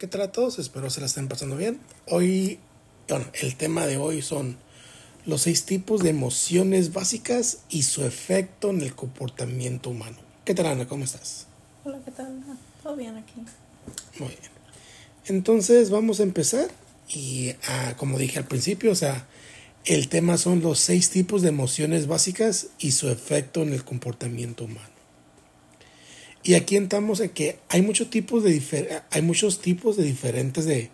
¿Qué tal a todos? Espero se la estén pasando bien. Hoy, bueno, el tema de hoy son los seis tipos de emociones básicas y su efecto en el comportamiento humano. ¿Qué tal, Ana? ¿Cómo estás? Hola, ¿qué tal? Todo bien aquí. Muy bien. Entonces vamos a empezar y ah, como dije al principio, o sea, el tema son los seis tipos de emociones básicas y su efecto en el comportamiento humano. Y aquí entramos en que hay muchos tipos de hay muchos tipos de diferentes de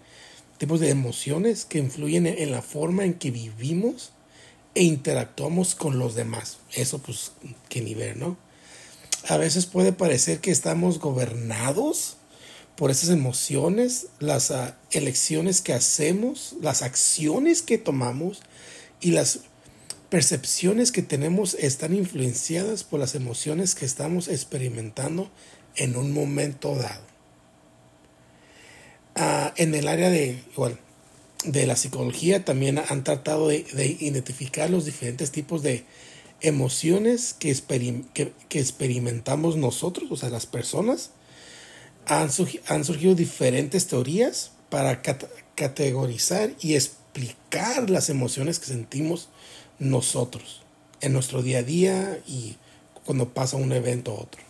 tipos de emociones que influyen en, la forma en que vivimos e interactuamos con los demás. Eso pues qué nivel, ¿no? A veces puede parecer que estamos gobernados por esas emociones, las ah, elecciones que hacemos, las acciones que tomamos y las percepciones que tenemos están influenciadas por las emociones que estamos experimentando en un momento dado. Ah, en el área de, igual, de la psicología también han tratado de, identificar los diferentes tipos de emociones que, que, experimentamos nosotros, o sea, las personas. Han, han surgido diferentes teorías para categorizar y explicar las emociones que sentimos nosotros en nuestro día a día y cuando pasa un evento a otro.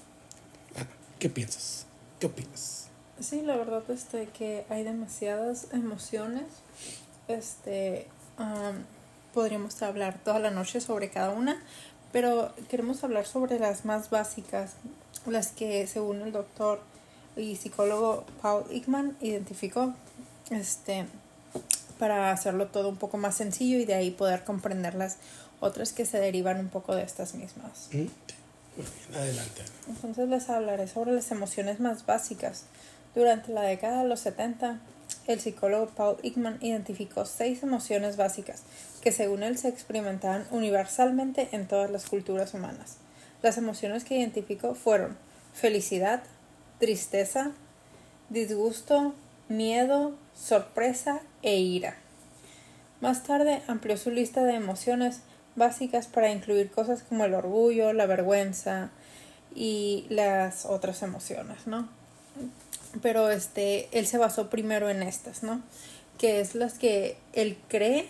¿Qué piensas? ¿Qué opinas? Sí, la verdad este que hay demasiadas emociones. Este podríamos hablar toda la noche sobre cada una, pero queremos hablar sobre las más básicas, las que según el doctor y psicólogo Paul Ekman identificó. Este para hacerlo todo un poco más sencillo y de ahí poder comprender las otras que se derivan un poco de estas mismas. Mm, adelante. Entonces les hablaré sobre las emociones más básicas. Durante la década de los 70, el psicólogo Paul Ekman identificó seis emociones básicas que según él se experimentaban universalmente en todas las culturas humanas. Las emociones que identificó fueron felicidad, tristeza, disgusto, miedo, sorpresa e ira. Más tarde amplió su lista de emociones básicas para incluir cosas como el orgullo, la vergüenza y las otras emociones, ¿no? Pero este, él se basó primero en estas, ¿no? Que es las que él cree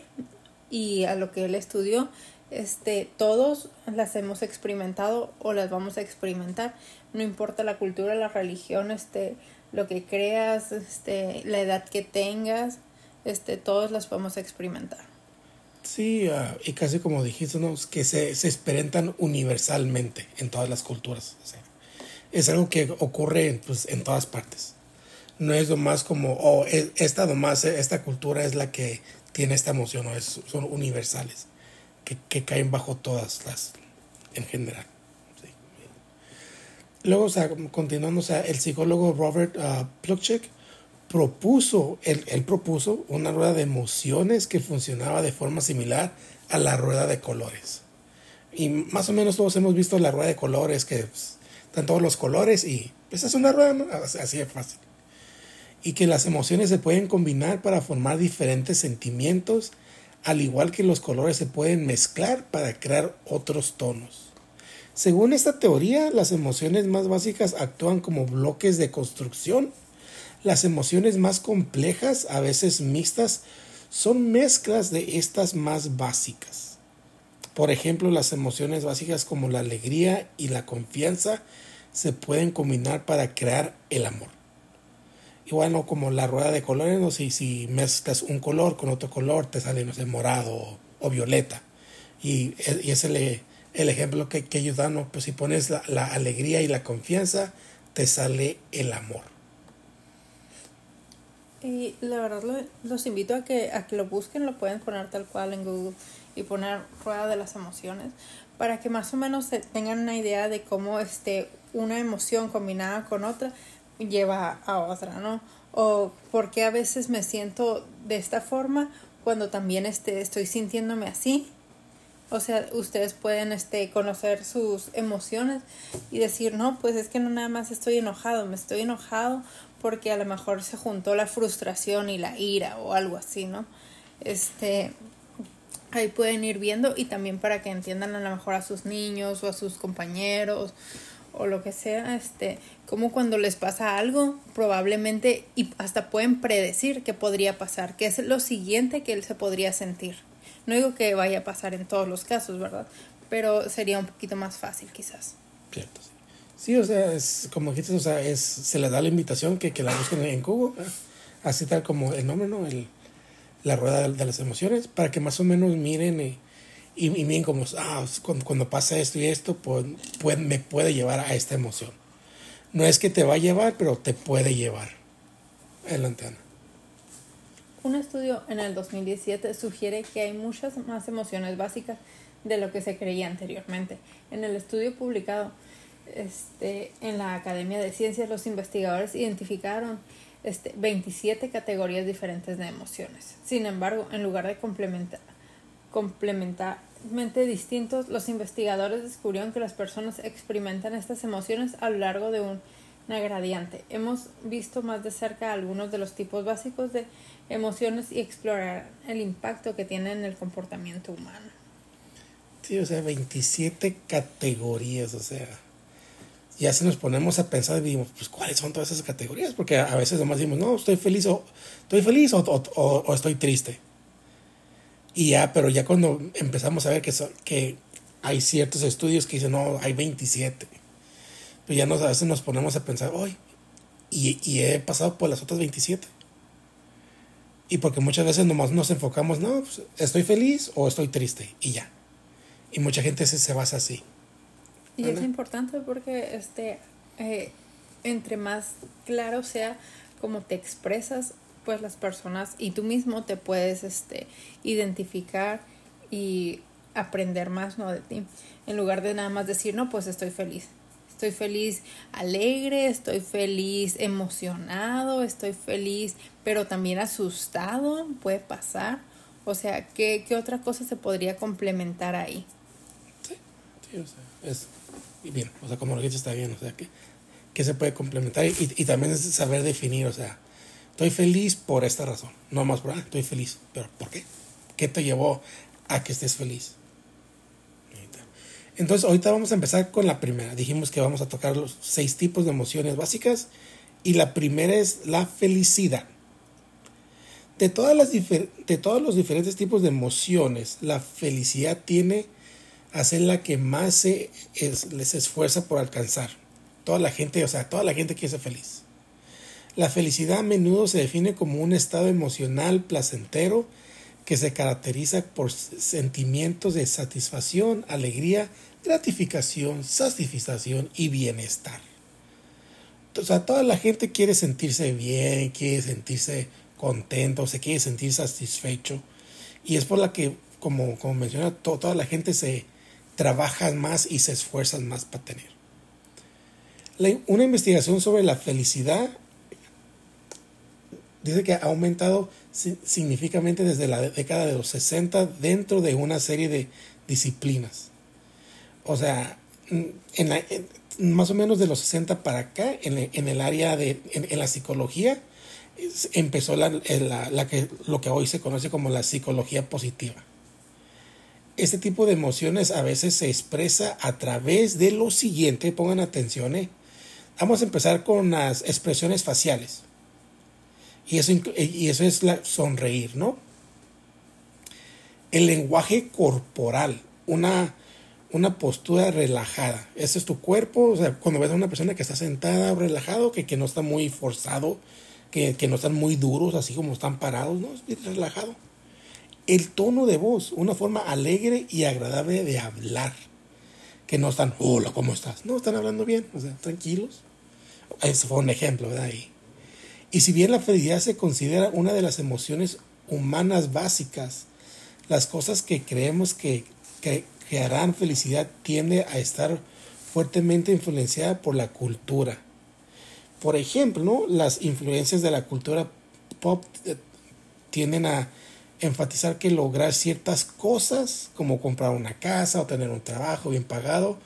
y a lo que él estudió, este, todos las hemos experimentado o las vamos a experimentar, no importa la cultura, la religión, este, lo que creas, este, la edad que tengas, este, todos las podemos experimentar. Sí, ah, y casi como dijiste, ¿no? que se, se experimentan universalmente en todas las culturas. es algo que ocurre pues, en todas partes. No es lo más como, oh, e, esta nomás, esta cultura es la que tiene esta emoción, no, es, son universales, que, que caen bajo todas las, en general. Luego, o sea, continuando, o sea, el psicólogo Robert uh, Plutchik propuso, él, propuso una rueda de emociones que funcionaba de forma similar a la rueda de colores. Y más o menos todos hemos visto la rueda de colores, que pues, están todos los colores y pues es una rueda, así de fácil. Y que las emociones se pueden combinar para formar diferentes sentimientos, al igual que los colores se pueden mezclar para crear otros tonos. Según esta teoría, las emociones más básicas actúan como bloques de construcción. Las emociones más complejas, a veces mixtas, son mezclas de estas más básicas. Por ejemplo, las emociones básicas como la alegría y la confianza se pueden combinar para crear el amor. Igual no como la rueda de colores, no si, si mezclas un color con otro color te sale no sé, morado o, violeta. Y, y ese le, el ejemplo que, que ellos dan, pues si pones la, alegría y la confianza, te sale el amor. Y la verdad los invito a que, a que lo busquen, lo pueden poner tal cual en Google y poner rueda de las emociones para que más o menos tengan una idea de cómo este, una emoción combinada con otra lleva a otra, ¿no? O por qué a veces me siento de esta forma cuando también este, estoy sintiéndome así o sea, ustedes pueden este, conocer sus emociones y decir, no, pues es que no nada más estoy enojado, me estoy enojado porque a lo mejor se juntó la frustración y la ira o algo así, ¿no? Este, ahí pueden ir viendo y también para que entiendan a lo mejor a sus niños o a sus compañeros o lo que sea, este, como cuando les pasa algo, probablemente y hasta pueden predecir qué podría pasar, qué es lo siguiente que él se podría sentir. No digo que vaya a pasar en todos los casos, ¿verdad? Pero sería un poquito más fácil quizás. Cierto, sí. O sea, es como dijiste, o sea, es, se les da la invitación que, que la busquen en Google, así tal como el nombre, ¿no? El, la rueda de, las emociones, para que más o menos miren y, y, miren como, ah, cuando, pasa esto y esto, pues, me puede llevar a esta emoción. No es que te va a llevar, pero te puede llevar. Adelante, Ana. Un estudio en el 2017 sugiere que hay muchas más emociones básicas de lo que se creía anteriormente. En el estudio publicado este, en la Academia de Ciencias, los investigadores identificaron este, 27 categorías diferentes de emociones. Sin embargo, en lugar de complementar, complementarmente distintos, los investigadores descubrieron que las personas experimentan estas emociones a lo largo de un, una gradiente. Hemos visto más de cerca algunos de los tipos básicos de emociones y explorar el impacto que tienen en el comportamiento humano. Sí, o sea, 27 categorías, o sea ya si nos ponemos a pensar, digamos, pues cuáles son todas esas categorías, porque a veces nomás decimos, no, estoy feliz o estoy feliz o, o, estoy triste. Y ya, pero ya cuando empezamos a ver que, que hay ciertos estudios que dicen, no, hay 27. Pues ya nos, a veces nos ponemos a pensar, hoy, y, y, he pasado por las otras 27. Y porque muchas veces nomás nos enfocamos, no, pues, estoy feliz o estoy triste, y ya. Y mucha gente se, se basa así. Y es importante porque este eh, entre más claro sea cómo te expresas, pues las personas y tú mismo te puedes este identificar y aprender más no de ti en lugar de nada más decir no pues estoy feliz estoy feliz alegre estoy feliz emocionado estoy feliz pero también asustado puede pasar o sea qué, qué otra cosa se podría complementar ahí sí, sí o sea, es bien, o sea, como lo dijiste está bien, o sea, que, que se puede complementar y, y, también es saber definir, o sea, estoy feliz por esta razón, no más por, ah, estoy feliz, pero ¿por qué? ¿Qué te llevó a que estés feliz? Entonces, ahorita vamos a empezar con la primera. Dijimos que vamos a tocar los seis tipos de emociones básicas y la primera es la felicidad. De, todas las de todos los diferentes tipos de emociones, la felicidad tiene hacer la que más se les esfuerza por alcanzar. Toda la gente, o sea, toda la gente quiere ser feliz. La felicidad a menudo se define como un estado emocional placentero que se caracteriza por sentimientos de satisfacción, alegría, gratificación, satisfacción y bienestar. O sea, toda la gente quiere sentirse bien, quiere sentirse contento, se quiere sentir satisfecho. Y es por la que, como, como menciona, toda la gente se, trabajan más y se esfuerzan más para tener. una investigación sobre la felicidad dice que ha aumentado significativamente desde la década de los 60 dentro de una serie de disciplinas. O sea, en más o menos de los 60 para acá, en, el área de en, la psicología, empezó la, la, que, lo que hoy se conoce como la psicología positiva este tipo de emociones a veces se expresa a través de lo siguiente, pongan atención, ¿eh? Vamos a empezar con las expresiones faciales. Y eso, y eso es sonreír, ¿no? El lenguaje corporal, una, una postura relajada. Ese es tu cuerpo, o sea, cuando ves a una persona que está sentada o relajado, que, que no está muy forzado, que, que no están muy duros, así como están parados, ¿no? Es relajado el tono de voz, una forma alegre y agradable de hablar. Que no están, hola, ¿cómo estás? No, están hablando bien, o sea, tranquilos. Eso fue un ejemplo, ¿verdad? Y, y si bien la felicidad se considera una de las emociones humanas básicas, las cosas que creemos que, que, harán felicidad tiende a estar fuertemente influenciada por la cultura. Por ejemplo, ¿no? las influencias de la cultura pop eh, tienden a enfatizar que lograr ciertas cosas, como comprar una casa o tener un trabajo bien pagado,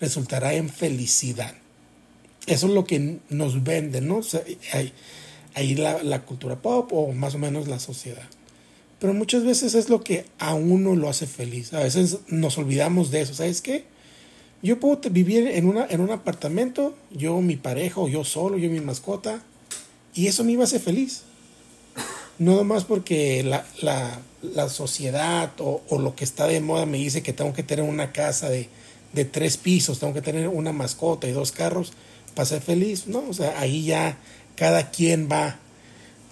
resultará en felicidad. Eso es lo que nos vende, ¿no? Ahí la, la, cultura pop o más o menos la sociedad. Pero muchas veces es lo que a uno lo hace feliz. A veces nos olvidamos de eso. ¿Sabes qué? Yo puedo vivir en, una, en un apartamento, yo, mi pareja, o yo solo, yo, mi mascota, y eso me iba a hacer feliz. No nomás porque la, la, la sociedad o, o, lo que está de moda me dice que tengo que tener una casa de, de tres pisos, tengo que tener una mascota y dos carros para ser feliz. No, o sea, ahí ya cada quien va,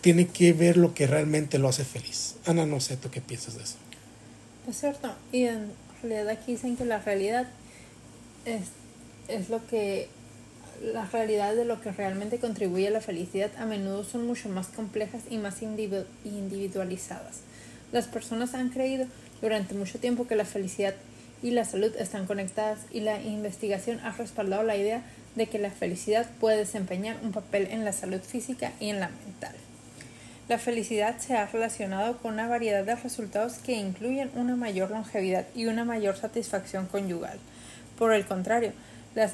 tiene que ver lo que realmente lo hace feliz. Ana, no sé, ¿tú qué piensas de eso? Es cierto, y en realidad aquí dicen que la realidad es, es lo que la realidad de lo que realmente contribuye a la felicidad a menudo son mucho más complejas y más individualizadas. Las personas han creído durante mucho tiempo que la felicidad y la salud están conectadas y la investigación ha respaldado la idea de que la felicidad puede desempeñar un papel en la salud física y en la mental. La felicidad se ha relacionado con una variedad de resultados que incluyen una mayor longevidad y una mayor satisfacción conyugal. Por el contrario, la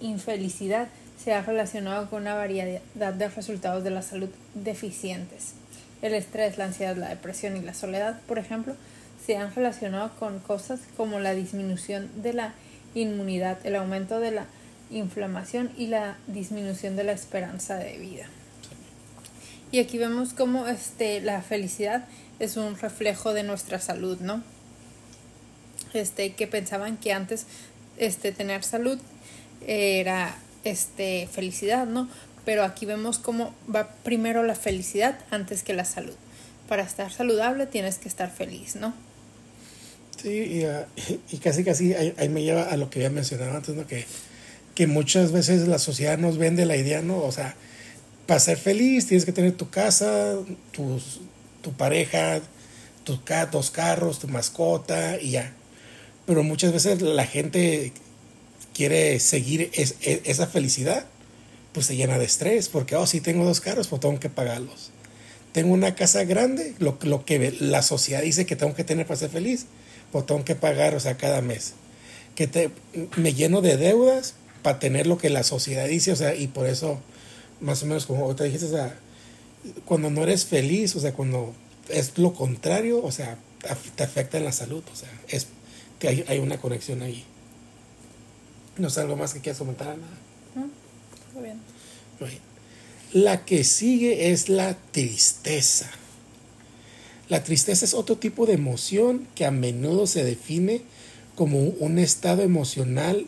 infelicidad se ha relacionado con una variedad de resultados de la salud deficientes. El estrés, la ansiedad, la depresión y la soledad, por ejemplo, se han relacionado con cosas como la disminución de la inmunidad, el aumento de la inflamación y la disminución de la esperanza de vida. Y aquí vemos cómo este, la felicidad es un reflejo de nuestra salud, ¿no? Este, que pensaban que antes este, tener salud era este, felicidad, ¿no? Pero aquí vemos cómo va primero la felicidad antes que la salud. Para estar saludable tienes que estar feliz, ¿no? Sí, y, casi casi ahí, me lleva a lo que había mencionado antes, ¿no? Que, que muchas veces la sociedad nos vende la idea, ¿no? O sea, para ser feliz tienes que tener tu casa, tus, tu pareja, tus dos carros, tu mascota y ya. Pero muchas veces la gente quiere seguir esa felicidad, pues se llena de estrés, porque, oh, si tengo dos carros, pues tengo que pagarlos. Tengo una casa grande, lo, lo que la sociedad dice que tengo que tener para ser feliz botón que pagar, o sea, cada mes. Que te, me lleno de deudas para tener lo que la sociedad dice, o sea, y por eso, más o menos como te dijiste, o sea, cuando no eres feliz, o sea, cuando es lo contrario, o sea, te afecta en la salud, o sea, es que hay, hay una conexión ahí. ¿No es algo más que quieras comentar? Nada. Muy bien. La que sigue es la tristeza. La tristeza es otro tipo de emoción que a menudo se define como un estado emocional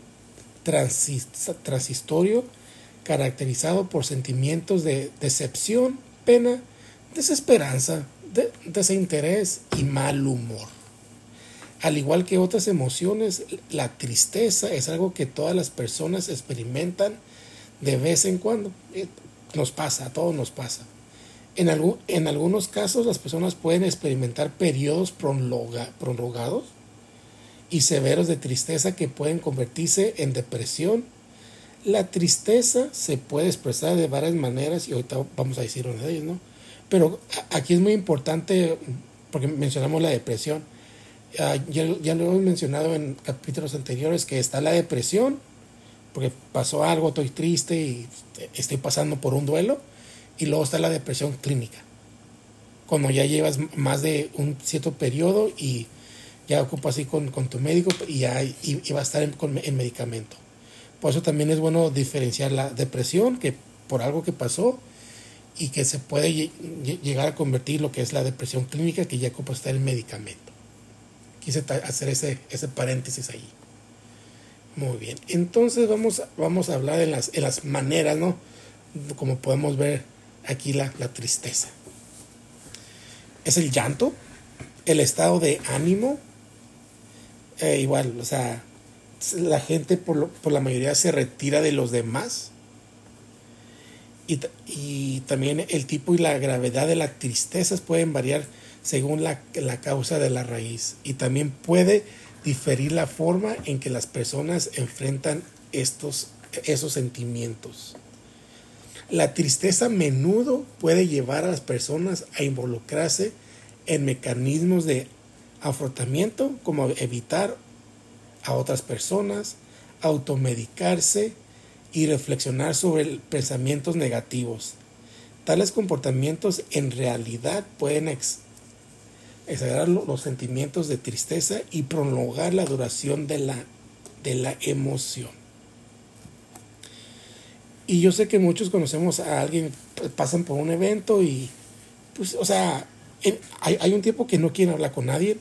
transitorio caracterizado por sentimientos de decepción, pena, desesperanza, desinterés y mal humor. Al igual que otras emociones, la tristeza es algo que todas las personas experimentan de vez en cuando. Eh, nos pasa, a todos nos pasa. En, en algunos casos las personas pueden experimentar periodos prolongados y severos de tristeza que pueden convertirse en depresión. La tristeza se puede expresar de varias maneras y ahorita vamos a decir una de ellas, ¿no? Pero aquí es muy importante, porque mencionamos la depresión, ah, ya, ya, lo hemos mencionado en capítulos anteriores, que está la depresión, porque pasó algo, estoy triste y estoy pasando por un duelo, y luego está la depresión clínica. Cuando ya llevas más de un cierto periodo y ya ocupas así con, con, tu médico y, ya, y, va a estar en, en, medicamento. Por eso también es bueno diferenciar la depresión, que por algo que pasó y que se puede llegar a convertir lo que es la depresión clínica, que ya ocupa estar en medicamento. Quise hacer ese, ese paréntesis ahí. Muy bien. Entonces vamos, vamos a hablar en las, en las maneras, ¿no? Como podemos ver aquí la, tristeza. Es el llanto, el estado de ánimo. Eh, igual, o sea, la gente por, por, la mayoría se retira de los demás. Y, y, también el tipo y la gravedad de las tristezas pueden variar según la, la causa de la raíz. Y también puede diferir la forma en que las personas enfrentan estos, esos sentimientos. La tristeza a menudo puede llevar a las personas a involucrarse en mecanismos de afrontamiento como evitar a otras personas, automedicarse y reflexionar sobre pensamientos negativos. Tales comportamientos en realidad pueden exagerar los sentimientos de tristeza y prolongar la duración de la de la emoción. Y yo sé que muchos conocemos a alguien, pasan por un evento y, pues, o sea, hay, hay un tiempo que no quieren hablar con nadie.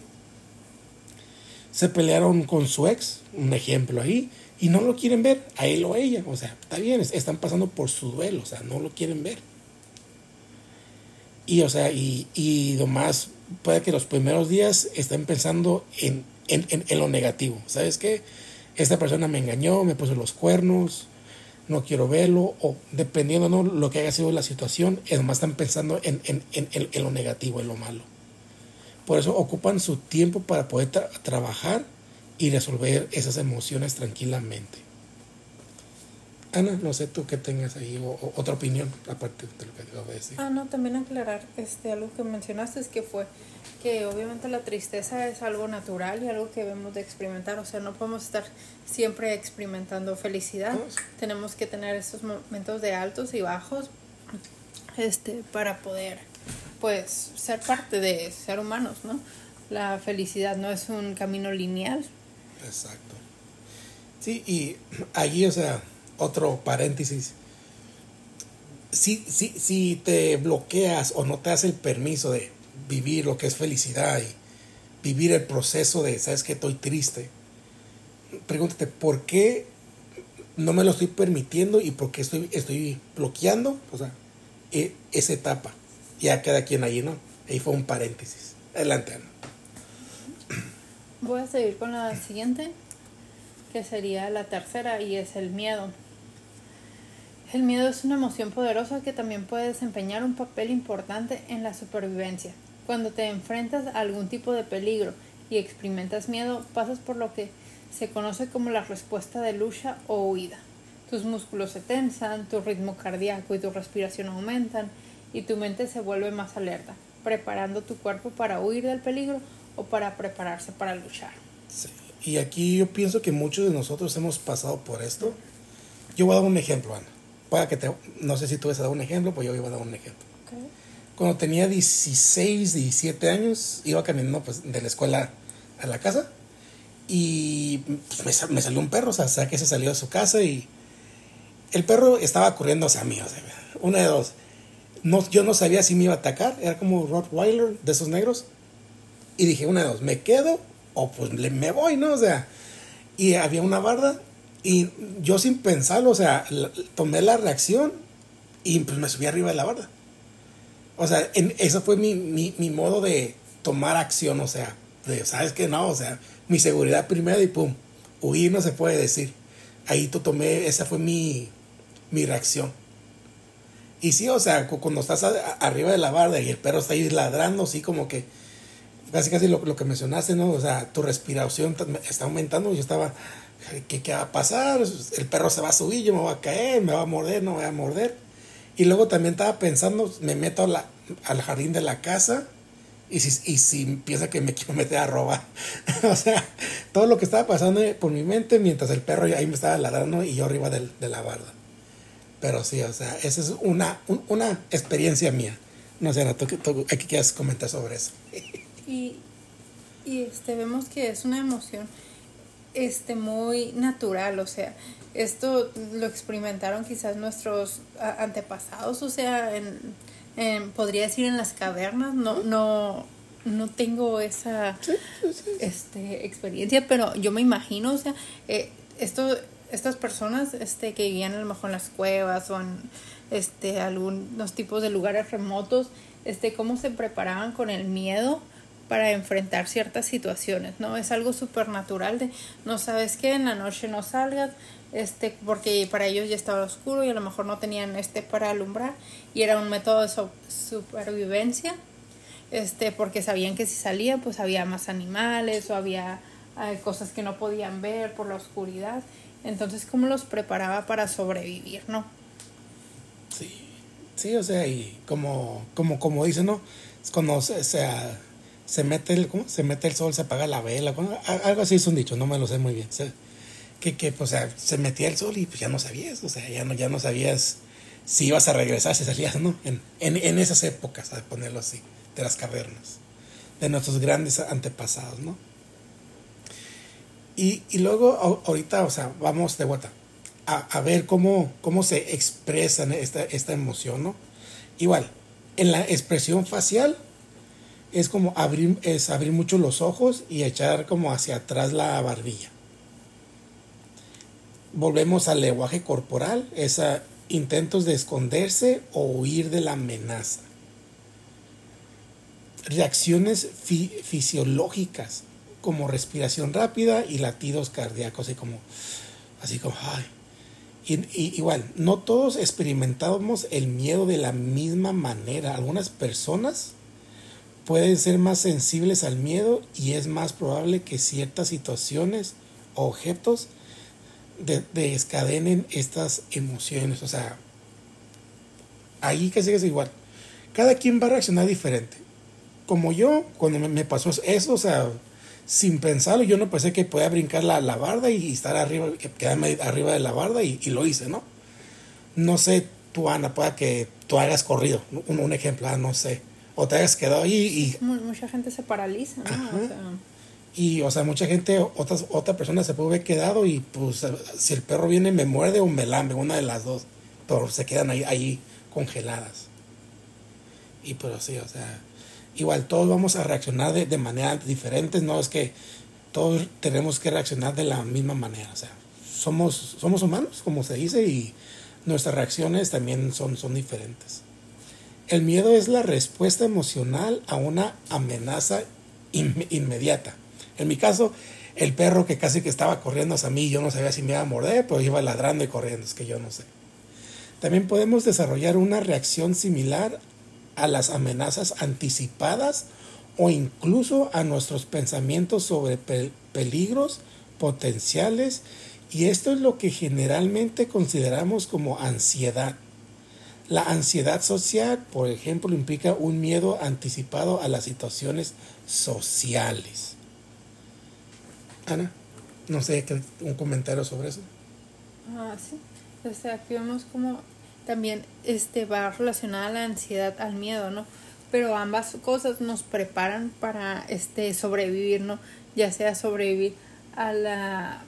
Se pelearon con su ex, un ejemplo ahí, y no lo quieren ver, a él o a ella. O sea, está bien, están pasando por su duelo, o sea, no lo quieren ver. Y, o sea, y, y más puede que los primeros días estén pensando en, en, en, lo negativo. ¿Sabes qué? Esta persona me engañó, me puso los cuernos, no quiero verlo, o dependiendo ¿no? lo que haya sido la situación, más están pensando en, en, en, lo negativo, en lo malo. Por eso ocupan su tiempo para poder trabajar y resolver esas emociones tranquilamente. Ana, no sé tú qué tengas ahí o, otra opinión aparte de lo que acabo de decir. Ah, no, también aclarar este algo que mencionaste es que fue que obviamente la tristeza es algo natural y algo que debemos de experimentar, o sea, no podemos estar siempre experimentando felicidad. Tenemos que tener estos momentos de altos y bajos este para poder pues ser parte de ser humanos, ¿no? La felicidad no es un camino lineal. Exacto. Sí, y allí, o sea, otro paréntesis. Si, si, si te bloqueas o no te das el permiso de vivir lo que es felicidad y vivir el proceso de, sabes que estoy triste, pregúntate, ¿por qué no me lo estoy permitiendo y por qué estoy, estoy bloqueando? O sea, e, esa etapa. Ya queda quien ahí, ¿no? Ahí fue un paréntesis. Adelante, Ana. Voy a seguir con la siguiente, que sería la tercera, y es el miedo. El miedo es una emoción poderosa que también puede desempeñar un papel importante en la supervivencia. Cuando te enfrentas a algún tipo de peligro y experimentas miedo, pasas por lo que se conoce como la respuesta de lucha o huida. Tus músculos se tensan, tu ritmo cardíaco y tu respiración aumentan y tu mente se vuelve más alerta, preparando tu cuerpo para huir del peligro o para prepararse para luchar. Y aquí yo pienso que muchos de nosotros hemos pasado por esto. Yo voy a dar un ejemplo, Ana para que te, no sé si tú vas a dar un ejemplo, pues yo iba a dar un ejemplo. Cuando tenía 16, 17 años, iba caminando pues, de la escuela a la casa y pues, me, salió un perro, o sea, o sea, que se salió de su casa y el perro estaba corriendo hacia mí, o sea, una de dos. No, yo no sabía si me iba a atacar, era como Rottweiler de esos negros. Y dije, una de dos, ¿me quedo o pues me voy, no? O sea, y había una barda y yo sin pensarlo, o sea, tomé la reacción y pues me subí arriba de la barda. O sea, en, eso fue mi, mi, mi, modo de tomar acción, o sea, de, ¿sabes qué? No, o sea, mi seguridad primero y pum, huir no se puede decir. Ahí tú tomé, esa fue mi, mi reacción. Y sí, o sea, cuando estás arriba de la barda y el perro está ahí ladrando, sí, como que, casi casi lo, lo que mencionaste, ¿no? O sea, tu respiración está aumentando, yo estaba ¿qué, ¿qué, va a pasar? El perro se va a subir, yo me voy a caer, me va a morder, no me va a morder. Y luego también estaba pensando, me meto al jardín de la casa y si, y si piensa que me quiero meter a robar. o sea, todo lo que estaba pasando por mi mente mientras el perro ahí me estaba ladrando y yo arriba de, de la barda. Pero sí, o sea, esa es una, una experiencia mía. No sé, ¿tú, tú, ¿qué quieres comentar sobre eso? y, y este, vemos que es una emoción este muy natural, o sea, esto lo experimentaron quizás nuestros antepasados, o sea, en, podría decir en las cavernas, no, no, no tengo esa Este, experiencia, pero yo me imagino, o sea, eh, esto, estas personas este, que vivían a lo mejor en las cuevas o en este, algunos tipos de lugares remotos, este, cómo se preparaban con el miedo para enfrentar ciertas situaciones, ¿no? Es algo súper natural de no sabes qué, en la noche no salgas, este, porque para ellos ya estaba oscuro y a lo mejor no tenían este para alumbrar y era un método de supervivencia, este, porque sabían que si salía pues había más animales o había eh, cosas que no podían ver por la oscuridad, entonces cómo los preparaba para sobrevivir, ¿no? Sí, sí, o sea, y como, como, como dicen, ¿no? Cuando se, sea se mete el, ¿cómo? Se mete el sol, se apaga la vela, algo así es un dicho, no me lo sé muy bien. que, que pues, se metía el sol y pues ya no sabías, o sea, ya no, ya no sabías si ibas a regresar, si salías, ¿no? En, en, en esas épocas, a ponerlo así, de las cavernas, de nuestros grandes antepasados, ¿no? Y, y luego ahorita, o sea, vamos de vuelta a, a, ver cómo, cómo se expresa esta, esta emoción, ¿no? Igual, en la expresión facial es como abrir, es abrir mucho los ojos y echar como hacia atrás la barbilla. Volvemos al lenguaje corporal, es a intentos de esconderse o huir de la amenaza. Reacciones fisiológicas como respiración rápida y latidos cardíacos, así como, así como, ay. y, igual, no todos experimentamos el miedo de la misma manera. Algunas personas pueden ser más sensibles al miedo y es más probable que ciertas situaciones o objetos descadenen estas emociones. O sea, ahí que es igual. Cada quien va a reaccionar diferente. Como yo, cuando me pasó eso, o sea, sin pensarlo, yo no pensé que podía brincar la, la barda y estar arriba, quedarme arriba de la barda y, lo hice, ¿no? No sé, tú, Ana, pueda que tú hayas corrido, un, un ejemplo, ah, no sé o te hayas quedado ahí y... Mucha gente se paraliza, ¿no? O sea... Y, o sea, mucha gente, otras, otra persona se puede haber quedado y, pues, si el perro viene, me muerde o me lambe, una de las dos. Pero se quedan ahí, ahí congeladas. Y, pero sí, o sea, igual todos vamos a reaccionar de, de maneras diferentes, no es que todos tenemos que reaccionar de la misma manera, o sea, somos, somos humanos, como se dice, y nuestras reacciones también son, son diferentes. El miedo es la respuesta emocional a una amenaza inmediata. En mi caso, el perro que casi que estaba corriendo hacia mí, yo no sabía si me iba a morder, pero iba ladrando y corriendo, es que yo no sé. También podemos desarrollar una reacción similar a las amenazas anticipadas o incluso a nuestros pensamientos sobre peligros potenciales y esto es lo que generalmente consideramos como ansiedad. La ansiedad social, por ejemplo, implica un miedo anticipado a las situaciones sociales. Ana, no sé, un comentario sobre eso. Ah, sí. O sea, aquí vemos como también este va relacionada la ansiedad al miedo, ¿no? Pero ambas cosas nos preparan para este sobrevivir, ¿no? Ya sea sobrevivir a la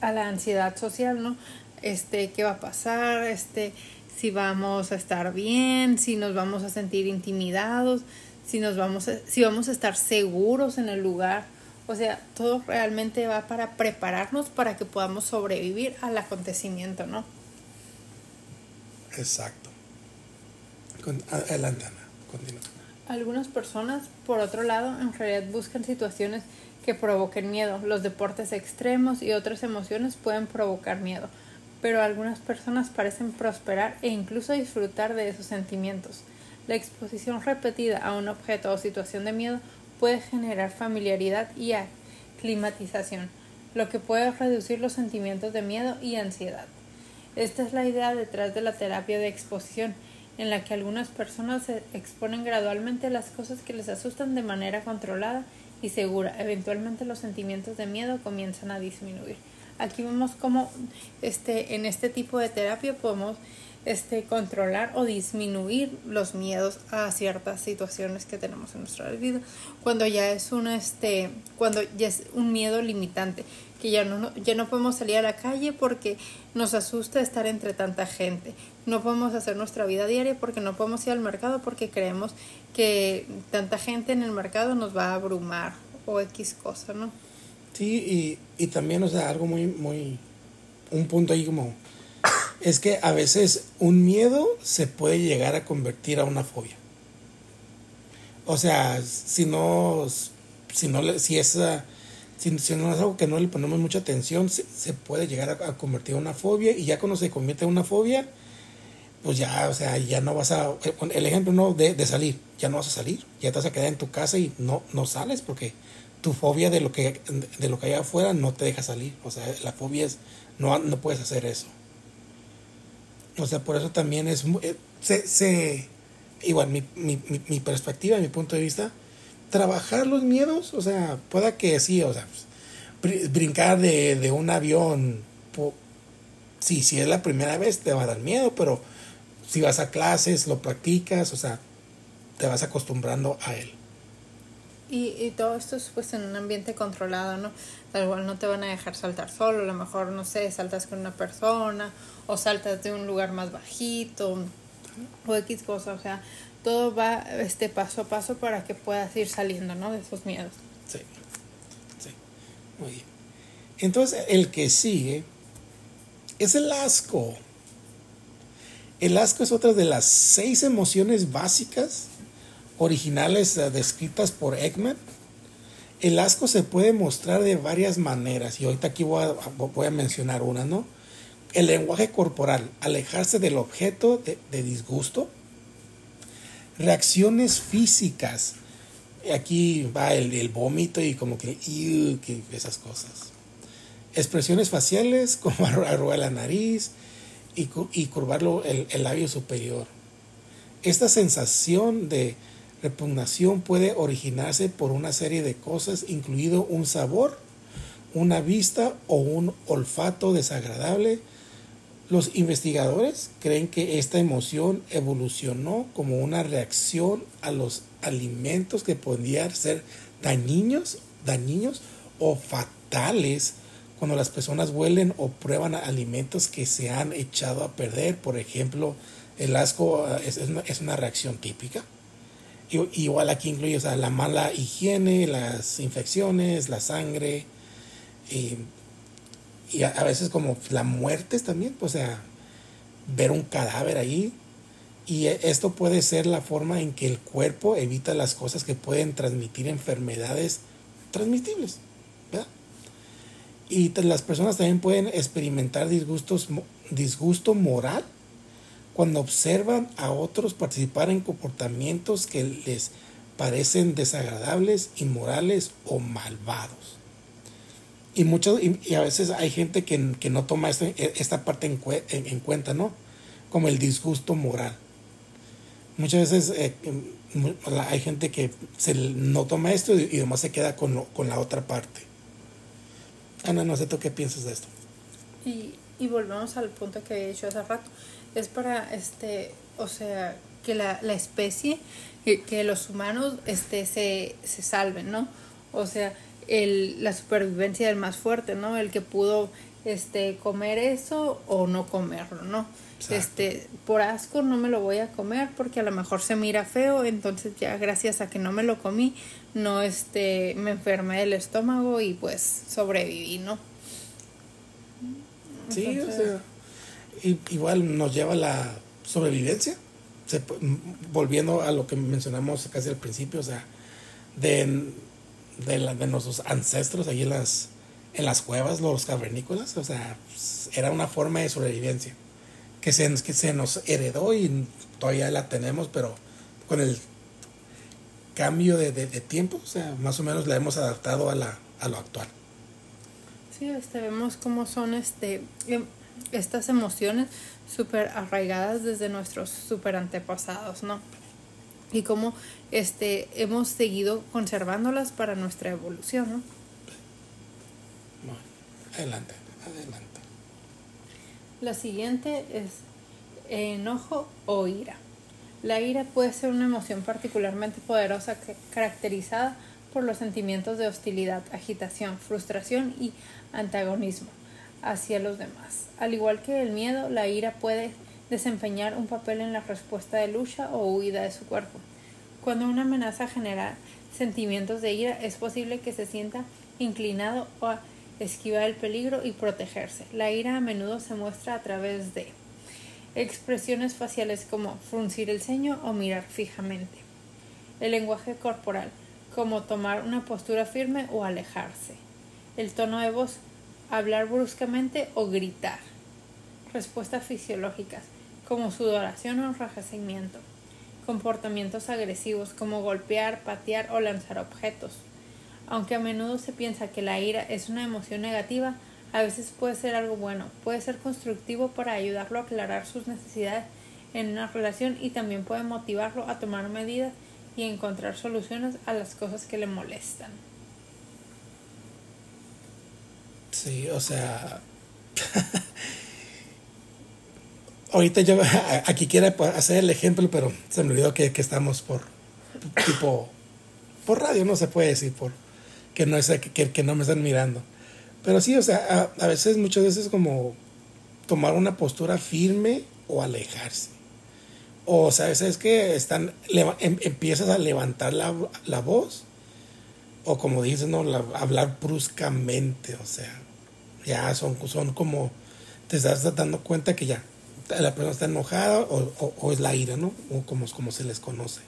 a la ansiedad social, ¿no? Este, ¿qué va a pasar? Este, si vamos a estar bien, si nos vamos a sentir intimidados, si nos vamos a, si vamos a estar seguros en el lugar. O sea, todo realmente va para prepararnos para que podamos sobrevivir al acontecimiento, ¿no? Exacto. adelante, Ana. Continúa. Algunas personas, por otro lado, en realidad buscan situaciones que provoquen miedo. Los deportes extremos y otras emociones pueden provocar miedo pero algunas personas parecen prosperar e incluso disfrutar de esos sentimientos. La exposición repetida a un objeto o situación de miedo puede generar familiaridad y aclimatización, lo que puede reducir los sentimientos de miedo y ansiedad. Esta es la idea detrás de la terapia de exposición, en la que algunas personas se exponen gradualmente a las cosas que les asustan de manera controlada y segura. Eventualmente los sentimientos de miedo comienzan a disminuir. Aquí vemos cómo este, en este tipo de terapia podemos este, controlar o disminuir los miedos a ciertas situaciones que tenemos en nuestra vida. Cuando ya es un, este, cuando ya es un miedo limitante, que ya no, ya no podemos salir a la calle porque nos asusta estar entre tanta gente. No podemos hacer nuestra vida diaria porque no podemos ir al mercado porque creemos que tanta gente en el mercado nos va a abrumar o X cosa, ¿no? Sí, y, y también, o sea, algo muy, muy, un punto ahí como, es que a veces un miedo se puede llegar a convertir a una fobia. O sea, si no, si no, si es, si, no es algo que no le ponemos mucha atención, se, puede llegar a, convertir en una fobia y ya cuando se convierte en una fobia, pues ya, o sea, ya no vas a, el ejemplo no de, de salir, ya no vas a salir, ya te vas a quedar en tu casa y no, no sales porque tu fobia de lo que de lo que hay afuera no te deja salir. O sea la fobia es no no puedes hacer eso. O sea por eso también es eh, se, se igual mi, mi, mi, perspectiva mi punto de vista trabajar los miedos o sea pueda que sí o sea pues, brincar de, de un avión sí si es la primera vez te va a dar miedo pero si vas a clases lo practicas o sea te vas acostumbrando a él Y, y todo esto es pues en un ambiente controlado, ¿no? Tal cual no te van a dejar saltar solo, a lo mejor, no sé, saltas con una persona o saltas de un lugar más bajito o X cosa, o sea, todo va este paso a paso para que puedas ir saliendo, ¿no? De esos miedos. Sí, sí, muy bien. Entonces, el que sigue es el asco. El asco es otra de las seis emociones básicas originales uh, descritas por Ekman. El asco se puede mostrar de varias maneras y ahorita aquí voy a, mencionar una, ¿no? El lenguaje corporal, alejarse del objeto de, disgusto. Reacciones físicas, aquí va el, vómito y como que, que esas cosas. Expresiones faciales como arrugar la nariz y, y curvarlo el labio superior. Esta sensación de repugnación puede originarse por una serie de cosas, incluido un sabor, una vista o un olfato desagradable. Los investigadores creen que esta emoción evolucionó como una reacción a los alimentos que podían ser dañinos, dañinos o fatales cuando las personas huelen o prueban alimentos que se han echado a perder. Por ejemplo, el asco eh, es, una, es una reacción típica. Igual aquí incluye o la mala higiene, las infecciones, la sangre y, a, veces como la muerte también, o sea, ver un cadáver ahí. Y esto puede ser la forma en que el cuerpo evita las cosas que pueden transmitir enfermedades transmitibles. ¿verdad? Y las personas también pueden experimentar disgustos, disgusto moral cuando observan a otros participar en comportamientos que les parecen desagradables, inmorales o malvados. Y, muchas, y, a veces hay gente que, que no toma este, esta parte en, en, en, cuenta, ¿no? Como el disgusto moral. Muchas veces eh, hay gente que se no toma esto y, y además se queda con, lo, con la otra parte. Ana, no sé tú qué piensas de esto. Y, y volvemos al punto que he dicho hace rato es para, este, o sea, que la, la especie, que, que, los humanos este, se, se salven, ¿no? O sea, el, la supervivencia del más fuerte, ¿no? El que pudo este, comer eso o no comerlo, ¿no? Exacto. Este, por asco no me lo voy a comer porque a lo mejor se mira feo, entonces ya gracias a que no me lo comí, no este, me enfermé del estómago y pues sobreviví, ¿no? Sí, o sea igual nos lleva a la sobrevivencia. Se, volviendo a lo que mencionamos casi al principio, o sea, de, de, la, de nuestros ancestros ahí en las, en las cuevas, los cavernícolas, o sea, era una forma de sobrevivencia que se, que se nos heredó y todavía la tenemos, pero con el cambio de, de, tiempo, o sea, más o menos la hemos adaptado a, la, a lo actual. Sí, este, vemos cómo son este estas emociones súper arraigadas desde nuestros súper antepasados, ¿no? Y cómo este, hemos seguido conservándolas para nuestra evolución, ¿no? Bueno, adelante, adelante. La siguiente es enojo o ira. La ira puede ser una emoción particularmente poderosa que, caracterizada por los sentimientos de hostilidad, agitación, frustración y antagonismo hacia los demás. Al igual que el miedo, la ira puede desempeñar un papel en la respuesta de lucha o huida de su cuerpo. Cuando una amenaza genera sentimientos de ira, es posible que se sienta inclinado a esquivar el peligro y protegerse. La ira a menudo se muestra a través de expresiones faciales como fruncir el ceño o mirar fijamente. El lenguaje corporal, como tomar una postura firme o alejarse. El tono de voz, hablar bruscamente o gritar. Respuestas fisiológicas, como sudoración o enrojecimiento. Comportamientos agresivos, como golpear, patear o lanzar objetos. Aunque a menudo se piensa que la ira es una emoción negativa, a veces puede ser algo bueno, puede ser constructivo para ayudarlo a aclarar sus necesidades en una relación y también puede motivarlo a tomar medidas y encontrar soluciones a las cosas que le molestan. Sí, o sea. Ahorita yo aquí quiero hacer el ejemplo, pero se me olvidó que, que estamos por tipo por radio no se puede decir, por que no, es, que, que no me están mirando. Pero sí, o sea, a, veces, muchas veces como tomar una postura firme o alejarse. O sabes, es que están, em, empiezas a levantar la, la, voz. O como dicen, ¿no? hablar bruscamente. O sea, ya son, son como, te estás dando cuenta que ya la persona está enojada o, o, es la ira, ¿no? O como, como se les conoce.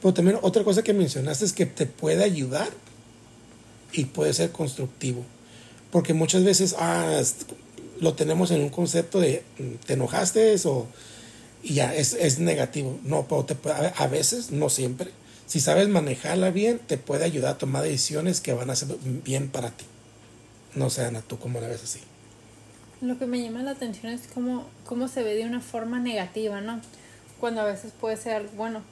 Pero también otra cosa que mencionaste es que te puede ayudar y puede ser constructivo. Porque muchas veces ah, lo tenemos en un concepto de mm, te enojaste o y ya es, es negativo. No, pero te a veces, no siempre. Si sabes manejarla bien, te puede ayudar a tomar decisiones que van a ser bien para ti. No sé, Ana, tú cómo la ves así. Lo que me llama la atención es cómo, cómo se ve de una forma negativa, ¿no? Cuando a veces puede ser bueno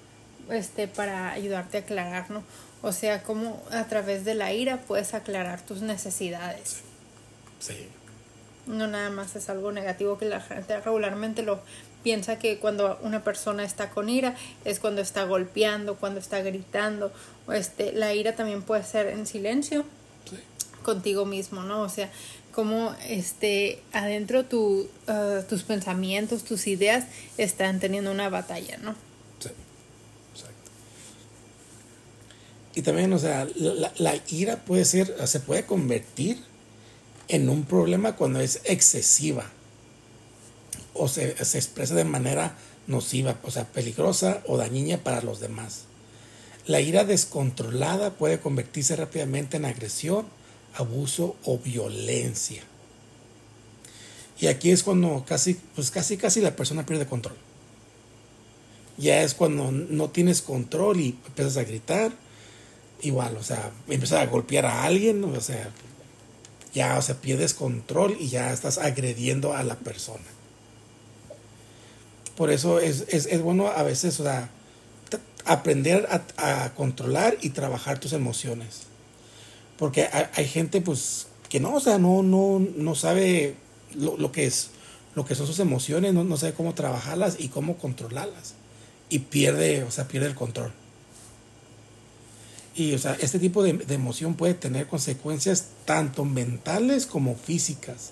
este, para ayudarte a aclarar, ¿no? O sea, cómo a través de la ira puedes aclarar tus necesidades. Sí. No nada más es algo negativo que la gente regularmente lo piensa que cuando una persona está con ira es cuando está golpeando, cuando está gritando. Este, la ira también puede ser en silencio contigo mismo, ¿no? O sea, como este adentro tu, uh, tus pensamientos, tus ideas están teniendo una batalla, ¿no? Sí, exacto. Y también, o sea, la, la ira puede ser, se puede convertir en un problema cuando es excesiva o se, se, expresa de manera nociva, o sea, peligrosa o dañina para los demás. La ira descontrolada puede convertirse rápidamente en agresión, abuso o violencia. Y aquí es cuando casi, pues casi, casi la persona pierde control. Ya es cuando no tienes control y empiezas a gritar. Igual, o sea, empiezas a golpear a alguien, o sea, ya, o sea, pierdes control y ya estás agrediendo a la persona. Por eso es, bueno a veces, o sea, aprender a, controlar y trabajar tus emociones. Porque hay, gente, pues, que no, o sea, no, no, no sabe lo, que es, lo que son sus emociones, no, no sabe cómo trabajarlas y cómo controlarlas. Y pierde, o sea, pierde el control. Y, o sea, este tipo de, emoción puede tener consecuencias tanto mentales como físicas.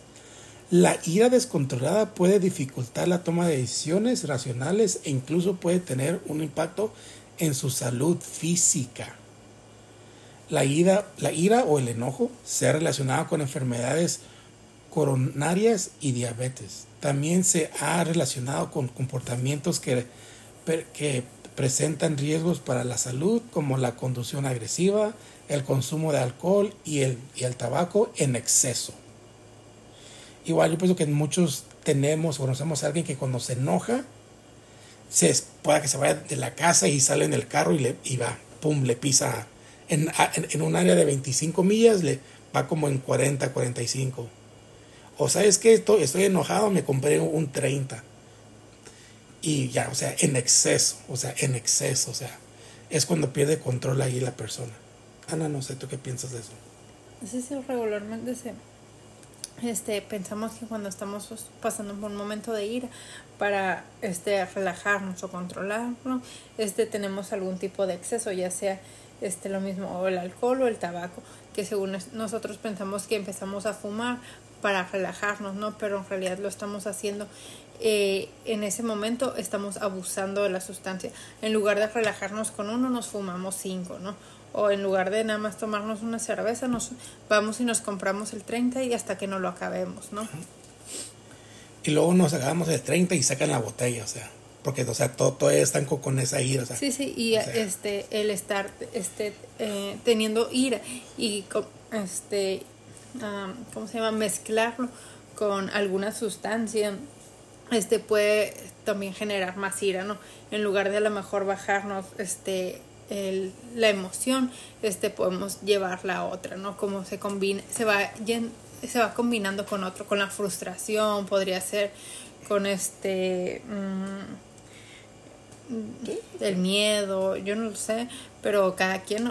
La ira descontrolada puede dificultar la toma de decisiones racionales e incluso puede tener un impacto en su salud física. La ira, la ira o el enojo se ha relacionado con enfermedades coronarias y diabetes. También se ha relacionado con comportamientos que, presentan riesgos para la salud como la conducción agresiva, el consumo de alcohol y el, y el tabaco en exceso. Igual yo pienso que muchos tenemos o conocemos a alguien que cuando se enoja, se pueda que se vaya de la casa y sale en el carro y, le, y va, pum, le pisa en, en, un área de 25 millas, le va como en 40, 45. O sabes que estoy, estoy enojado, me compré un 30 y ya, o sea, en exceso, o sea, en exceso, o sea, es cuando pierde control ahí la persona. Ana, no sé, ¿tú qué piensas de eso? Sí, sí, regularmente se, este, pensamos que cuando estamos pasando por un momento de ira, para este, relajarnos o controlarnos, este, tenemos algún tipo de exceso, ya sea este, lo mismo, o el alcohol o el tabaco, que según nosotros pensamos que empezamos a fumar para relajarnos, ¿no? Pero en realidad lo estamos haciendo eh, en ese momento estamos abusando de la sustancia. En lugar de relajarnos con uno, nos fumamos cinco, ¿no? O en lugar de nada más tomarnos una cerveza, nos vamos y nos compramos el 30 y hasta que no lo acabemos, ¿no? Y luego nos sacamos el 30 y sacan la botella, o sea, porque, o sea, todo, todo están con esa ira, o sea. Sí, sí, y este, el estar este, eh, teniendo ira y, este, ¿cómo se llama? Mezclarlo con alguna sustancia este puede también generar más ira, ¿no? En lugar de a lo mejor bajarnos este el, la emoción, este podemos llevarla a otra, ¿no? Como se combina, se va se va combinando con otro, con la frustración, podría ser con este mm, el miedo, yo no lo sé, pero cada quien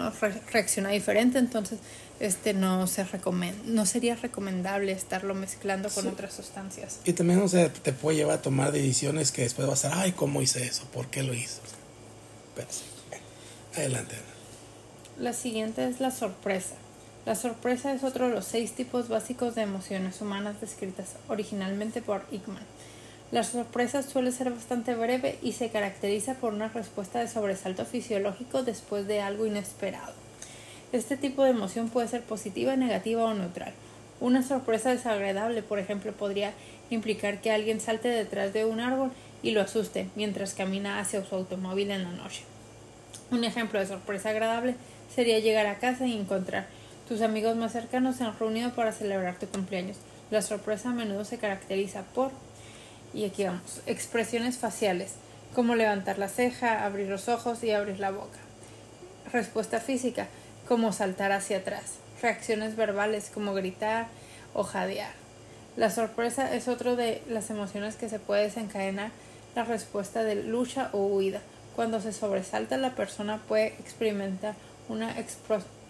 reacciona diferente, entonces este no se no sería recomendable estarlo mezclando con otras sustancias. Y también o sea, te puede llevar a tomar decisiones que después vas a ser, ay, ¿cómo hice eso? ¿Por qué lo hice? Pero sí. Adelante. La siguiente es la sorpresa. La sorpresa es otro de los seis tipos básicos de emociones humanas descritas originalmente por Hickman. La sorpresa suele ser bastante breve y se caracteriza por una respuesta de sobresalto fisiológico después de algo inesperado. Este tipo de emoción puede ser positiva, negativa o neutral. Una sorpresa desagradable, por ejemplo, podría implicar que alguien salte detrás de un árbol y lo asuste mientras camina hacia su automóvil en la noche. Un ejemplo de sorpresa agradable sería llegar a casa y encontrar tus amigos más cercanos se han reunido para celebrar tu cumpleaños. La sorpresa a menudo se caracteriza por, y aquí vamos, expresiones faciales, como levantar la ceja, abrir los ojos y abrir la boca. Respuesta física, como saltar hacia atrás. Reacciones verbales, como gritar o jadear. La sorpresa es otro de las emociones que se puede desencadenar la respuesta de lucha o huida. Cuando se sobresalta la persona puede experimentar una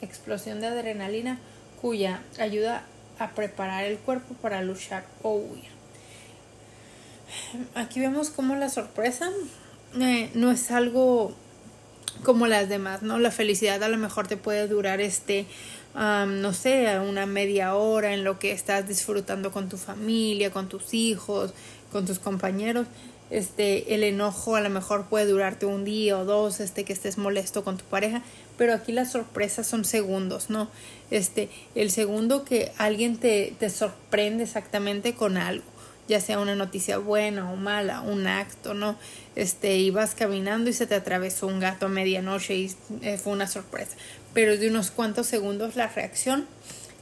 explosión de adrenalina cuya ayuda a preparar el cuerpo para luchar o huir. Aquí vemos cómo la sorpresa eh, no es algo como las demás, ¿no? La felicidad a lo mejor te puede durar este no sé, una media hora en lo que estás disfrutando con tu familia, con tus hijos, con tus compañeros. Este, el enojo a lo mejor puede durarte un día o dos, este, que estés molesto con tu pareja, pero aquí las sorpresas son segundos, ¿no? Este, el segundo que alguien te, te sorprende exactamente con algo ya sea una noticia buena o mala, un acto, ¿no? Este, ibas caminando y se te atravesó un gato a medianoche y eh, fue una sorpresa pero de unos cuantos segundos la reacción,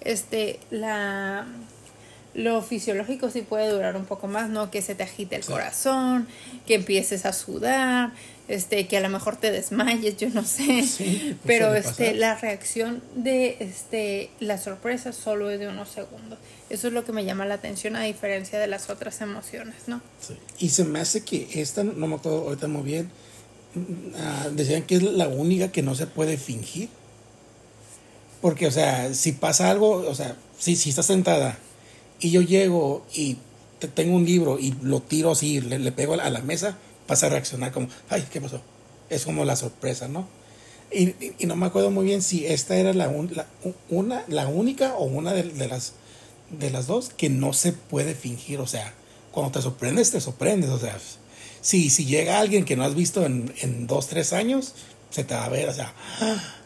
este, la, lo fisiológico sí puede durar un poco más, ¿no? Que se te agite el corazón, que empieces a sudar, este, que a lo mejor te desmayes, yo no sé. Sí, pero este, la reacción de este, la sorpresa solo es de unos segundos. Eso es lo que me llama la atención a diferencia de las otras emociones, ¿no? Sí. Y se me hace que esta, no me acuerdo ahorita muy bien, uh, decían que es la única que no se puede fingir. Porque, o sea, si pasa algo, o sea, si, si estás sentada y yo llego y te tengo un libro y lo tiro así, le, le pego a la mesa, vas a reaccionar como, ay, ¿qué pasó? Es como la sorpresa, ¿no? Y, y, no me acuerdo muy bien si esta era la, la una, la única o una de, las, de las dos que no se puede fingir. O sea, cuando te sorprendes, te sorprendes. O sea, si, si llega alguien que no has visto en, en dos, tres años, se te va a ver, o sea,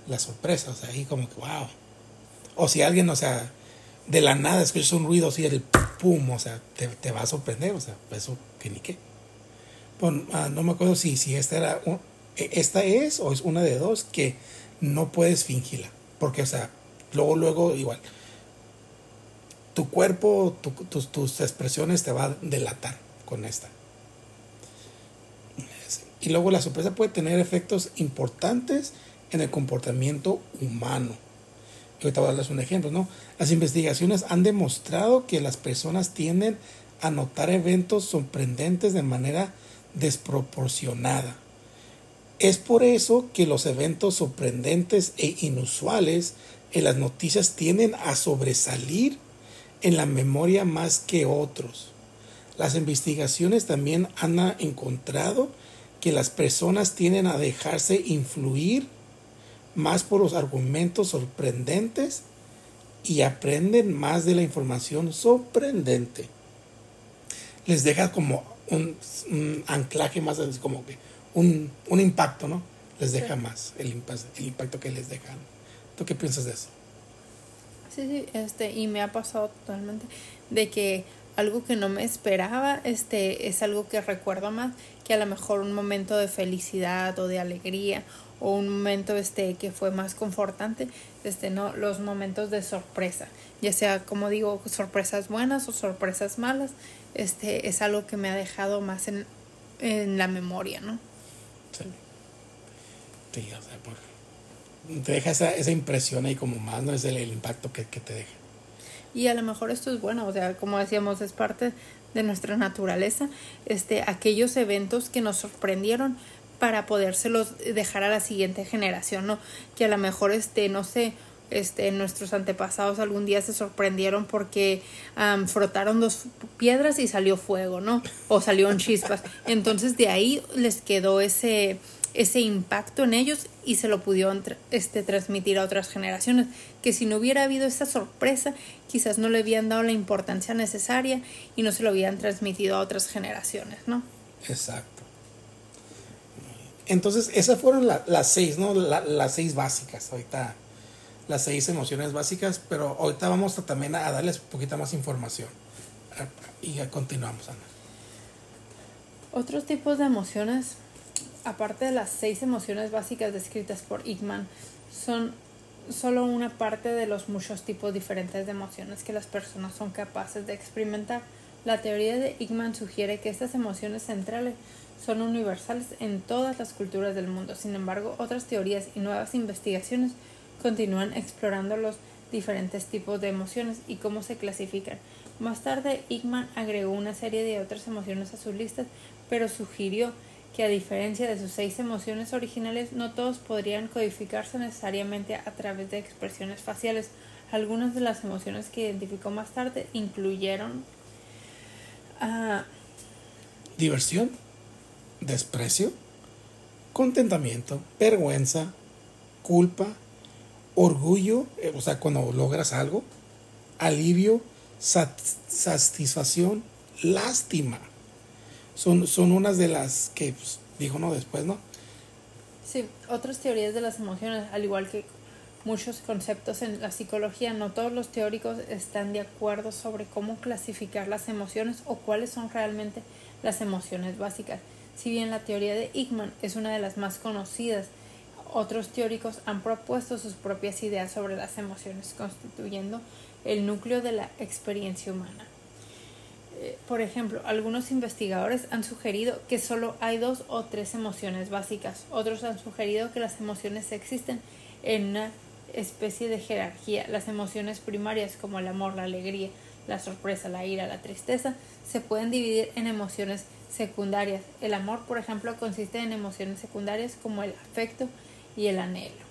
la sorpresa, o sea, ahí como que, wow. O si alguien, o sea, de la nada escuchas un ruido así, el pum, o sea, te, va a sorprender, o sea, eso que ni qué. Bueno, ah, no me acuerdo si, si esta era, e, esta es o es una de dos que no puedes fingirla, porque, o sea, luego, luego, igual, tu cuerpo, tus, tus expresiones te va a delatar con esta. Y luego la sorpresa puede tener efectos importantes en el comportamiento humano. Y ahorita voy a darles un ejemplo, ¿no? Las investigaciones han demostrado que las personas tienden a notar eventos sorprendentes de manera desproporcionada. Es por eso que los eventos sorprendentes e inusuales en las noticias tienden a sobresalir en la memoria más que otros. Las investigaciones también han encontrado que las personas tienden a dejarse influir más por los argumentos sorprendentes y aprenden más de la información sorprendente. Les deja como un, anclaje más, como que un, un, impacto, ¿no? Les deja más el, impacto, el impacto que les dejan. ¿Tú qué piensas de eso? Sí, sí, este, y me ha pasado totalmente de que algo que no me esperaba, este, es algo que recuerdo más que a lo mejor un momento de felicidad o de alegría o un momento este que fue más confortante, este no los momentos de sorpresa, ya sea como digo, sorpresas buenas o sorpresas malas, este es algo que me ha dejado más en, en la memoria, ¿no? Sí. Sí, o sea, por, te deja esa, esa impresión ahí como más, no es el, impacto que, que te deja. Y a lo mejor esto es bueno, o sea, como decíamos, es parte de nuestra naturaleza, este, aquellos eventos que nos sorprendieron, para podérselos dejar a la siguiente generación, ¿no? Que a lo mejor, este, no sé, este, nuestros antepasados algún día se sorprendieron porque frotaron dos piedras y salió fuego, ¿no? O salieron chispas. Entonces de ahí les quedó ese, ese impacto en ellos y se lo pudieron este, transmitir a otras generaciones, que si no hubiera habido esa sorpresa, quizás no le habían dado la importancia necesaria y no se lo habían transmitido a otras generaciones, ¿no? Exacto. Entonces, esas fueron las seis, ¿no? las seis básicas, ahorita, las seis emociones básicas, pero ahorita vamos a, también a darles un poquito más información. Y ya continuamos, Ana. Otros tipos de emociones aparte de las seis emociones básicas descritas por Ickman, son solo una parte de los muchos tipos diferentes de emociones que las personas son capaces de experimentar. La teoría de Ickman sugiere que estas emociones centrales son universales en todas las culturas del mundo. Sin embargo, otras teorías y nuevas investigaciones continúan explorando los diferentes tipos de emociones y cómo se clasifican. Más tarde, Ickman agregó una serie de otras emociones a sus listas, pero sugirió que a diferencia de sus seis emociones originales, no todos podrían codificarse necesariamente a través de expresiones faciales. Algunas de las emociones que identificó más tarde incluyeron uh, diversión, desprecio, contentamiento, vergüenza, culpa, orgullo, eh, o sea, cuando logras algo, alivio, satisfacción, lástima son, son unas de las que pues, dijo no después, ¿no? Sí, otras teorías de las emociones, al igual que muchos conceptos en la psicología, no todos los teóricos están de acuerdo sobre cómo clasificar las emociones o cuáles son realmente las emociones básicas. Si bien la teoría de Ickman es una de las más conocidas, otros teóricos han propuesto sus propias ideas sobre las emociones, constituyendo el núcleo de la experiencia humana. Eh, por ejemplo, algunos investigadores han sugerido que solo hay dos o tres emociones básicas. Otros han sugerido que las emociones existen en una especie de jerarquía. Las emociones primarias como el amor, la alegría, la sorpresa, la ira, la tristeza, se pueden dividir en emociones secundarias. El amor, por ejemplo, consiste en emociones secundarias como el afecto y el anhelo.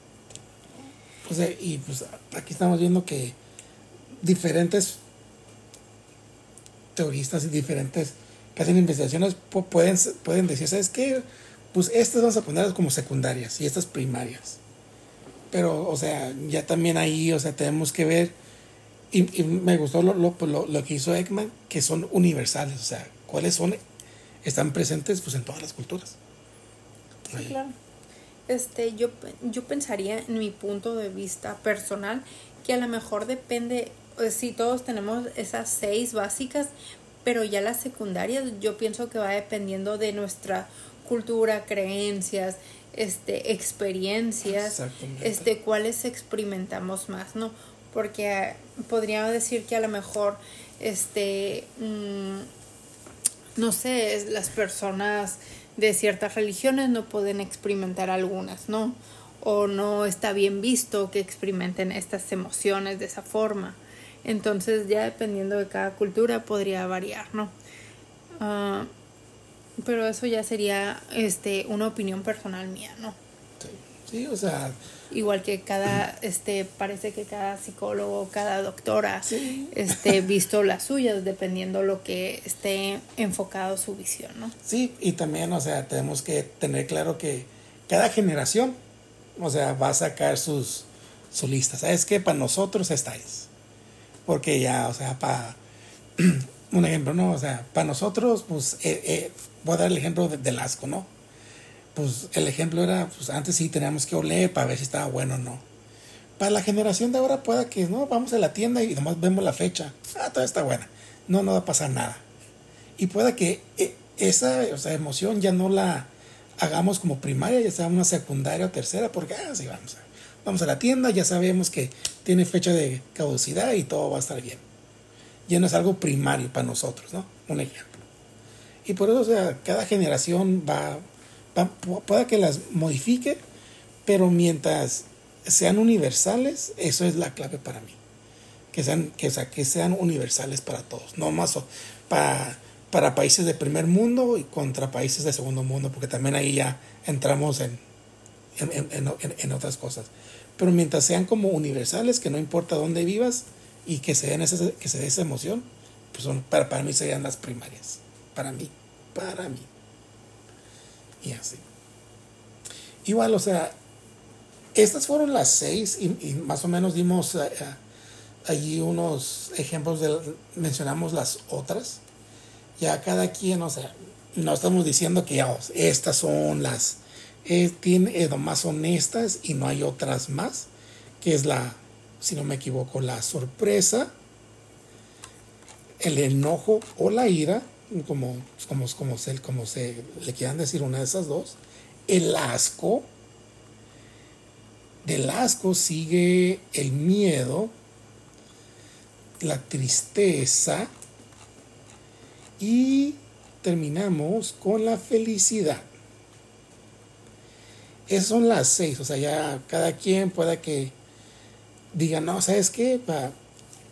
Sea, y pues aquí estamos viendo que diferentes teoristas y diferentes que hacen investigaciones pueden, pueden decir, ¿sabes qué? Pues estas vamos a ponerlas como secundarias y estas primarias. Pero, o sea, ya también ahí, o sea, tenemos que ver, y, me gustó lo, lo, lo, que hizo Ekman, que son universales, o sea, cuáles son, están presentes pues en todas las culturas. Sí, claro. Este, yo, yo pensaría en mi punto de vista personal que a lo mejor depende pues sí, todos tenemos esas seis básicas, pero ya las secundarias yo pienso que va dependiendo de nuestra cultura, creencias, este, experiencias, este, cuáles experimentamos más, ¿no? Porque podríamos decir que a lo mejor, este, mm, no sé, las personas de ciertas religiones no pueden experimentar algunas, ¿no? O no está bien visto que experimenten estas emociones de esa forma. Entonces ya dependiendo de cada cultura podría variar, ¿no? Ah, pero eso ya sería este una opinión personal mía, ¿no? Sí, o sea... Igual que cada, este, parece que cada psicólogo, cada doctora, este, visto las suyas, dependiendo lo que esté enfocado su visión, ¿no? Sí, y también, o sea, tenemos que tener claro que cada generación, o sea, va a sacar sus, su lista. ¿Sabes qué? Para nosotros estáis porque ya, o sea, para un ejemplo, ¿no? O sea, para nosotros, pues, eh, eh, voy a dar el ejemplo del asco, ¿no? Pues el ejemplo era, pues antes sí teníamos que oler para ver si estaba bueno o no. Para la generación de ahora pueda que, no, vamos a la tienda y nomás vemos la fecha. Ah, toda está buena. No, no va a pasar nada. Y pueda que eh, esa o sea, emoción ya no la hagamos como primaria, ya sea una secundaria o tercera, porque, ah, vamos a Vamos a la tienda, ya sabemos que tiene fecha de caducidad y todo va a estar bien. Ya no es algo primario para nosotros, ¿no? Un ejemplo. Y por eso, cada generación va, puede que las modifique, pero mientras sean universales, eso es la clave para mí. Que sean, que, que sean universales para todos, no más para, para países de primer mundo y contra países de segundo mundo, porque también ahí ya entramos en, en, otras cosas. Pero mientras sean como universales, que no importa dónde vivas y que se, den esa, que se dé esa emoción, pues son, para, para mí serían las primarias. Para mí, para mí. Y así. igual, o sea, estas fueron las seis y, más o menos dimos eh, eh, allí unos ejemplos de, mencionamos las otras. Ya cada quien, o sea, no estamos diciendo que ya, estas son las eh, tiene, eh, más honestas y no hay otras más, que es la, si no me equivoco, la sorpresa, el enojo o la ira, como, como, como, se, como se le quieran decir una de esas dos, el asco, del asco sigue el miedo, la tristeza y terminamos con la felicidad. Esas son las seis, o sea, ya cada quien pueda que diga, no, ¿sabes qué?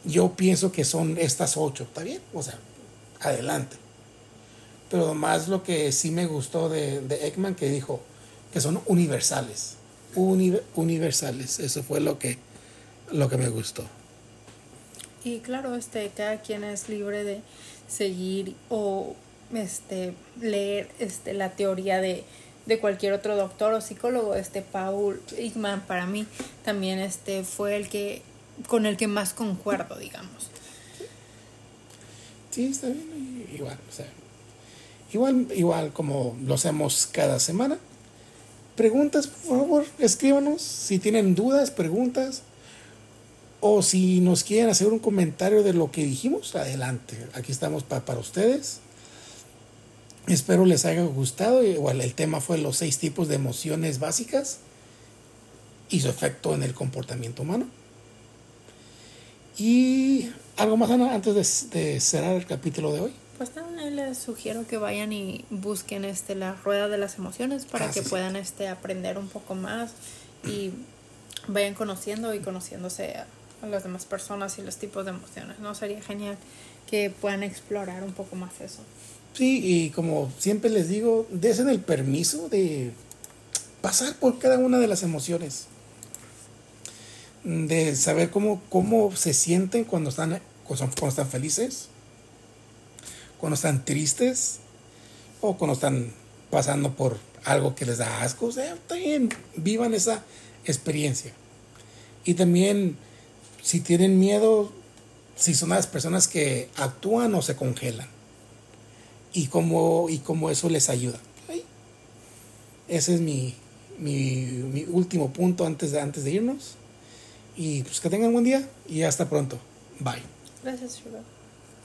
yo pienso que son estas ocho, ¿está bien? O sea, adelante. Pero más lo que sí me gustó de, de Ekman, que dijo que son universales. universales, eso fue lo que, lo que me gustó. Y claro, este, cada quien es libre de seguir o este, leer este, la teoría de, de cualquier otro doctor o psicólogo. Este Paul Igman para mí también este fue el que con el que más concuerdo, digamos. Sí, está bien, igual, o sea, igual, igual como lo hacemos cada semana. Preguntas, por favor, escríbanos si tienen dudas, preguntas. O si nos quieren hacer un comentario de lo que dijimos, adelante. Aquí estamos para ustedes. Espero les haya gustado. Igual el tema fue los seis tipos de emociones básicas y su efecto en el comportamiento humano. Y algo más, antes de, cerrar el capítulo de hoy. Pues nada, les sugiero que vayan y busquen este la rueda de las emociones para ah, que puedan este aprender un poco más y vayan conociendo y conociéndose a, a, las demás personas y los tipos de emociones. No sería genial que puedan explorar un poco más eso. Sí, y como siempre les digo, desen el permiso de pasar por cada una de las emociones. De saber cómo, cómo se sienten cuando están, cuando están felices, cuando están tristes o cuando están pasando por algo que les da asco. O sea, también vivan esa experiencia. Y también, si tienen miedo, si son las personas que actúan o se congelan y cómo, y cómo eso les ayuda. Ese es mi, mi, último punto antes de, antes de irnos. Y pues que tengan buen día y hasta pronto. Bye. Gracias, Sugar.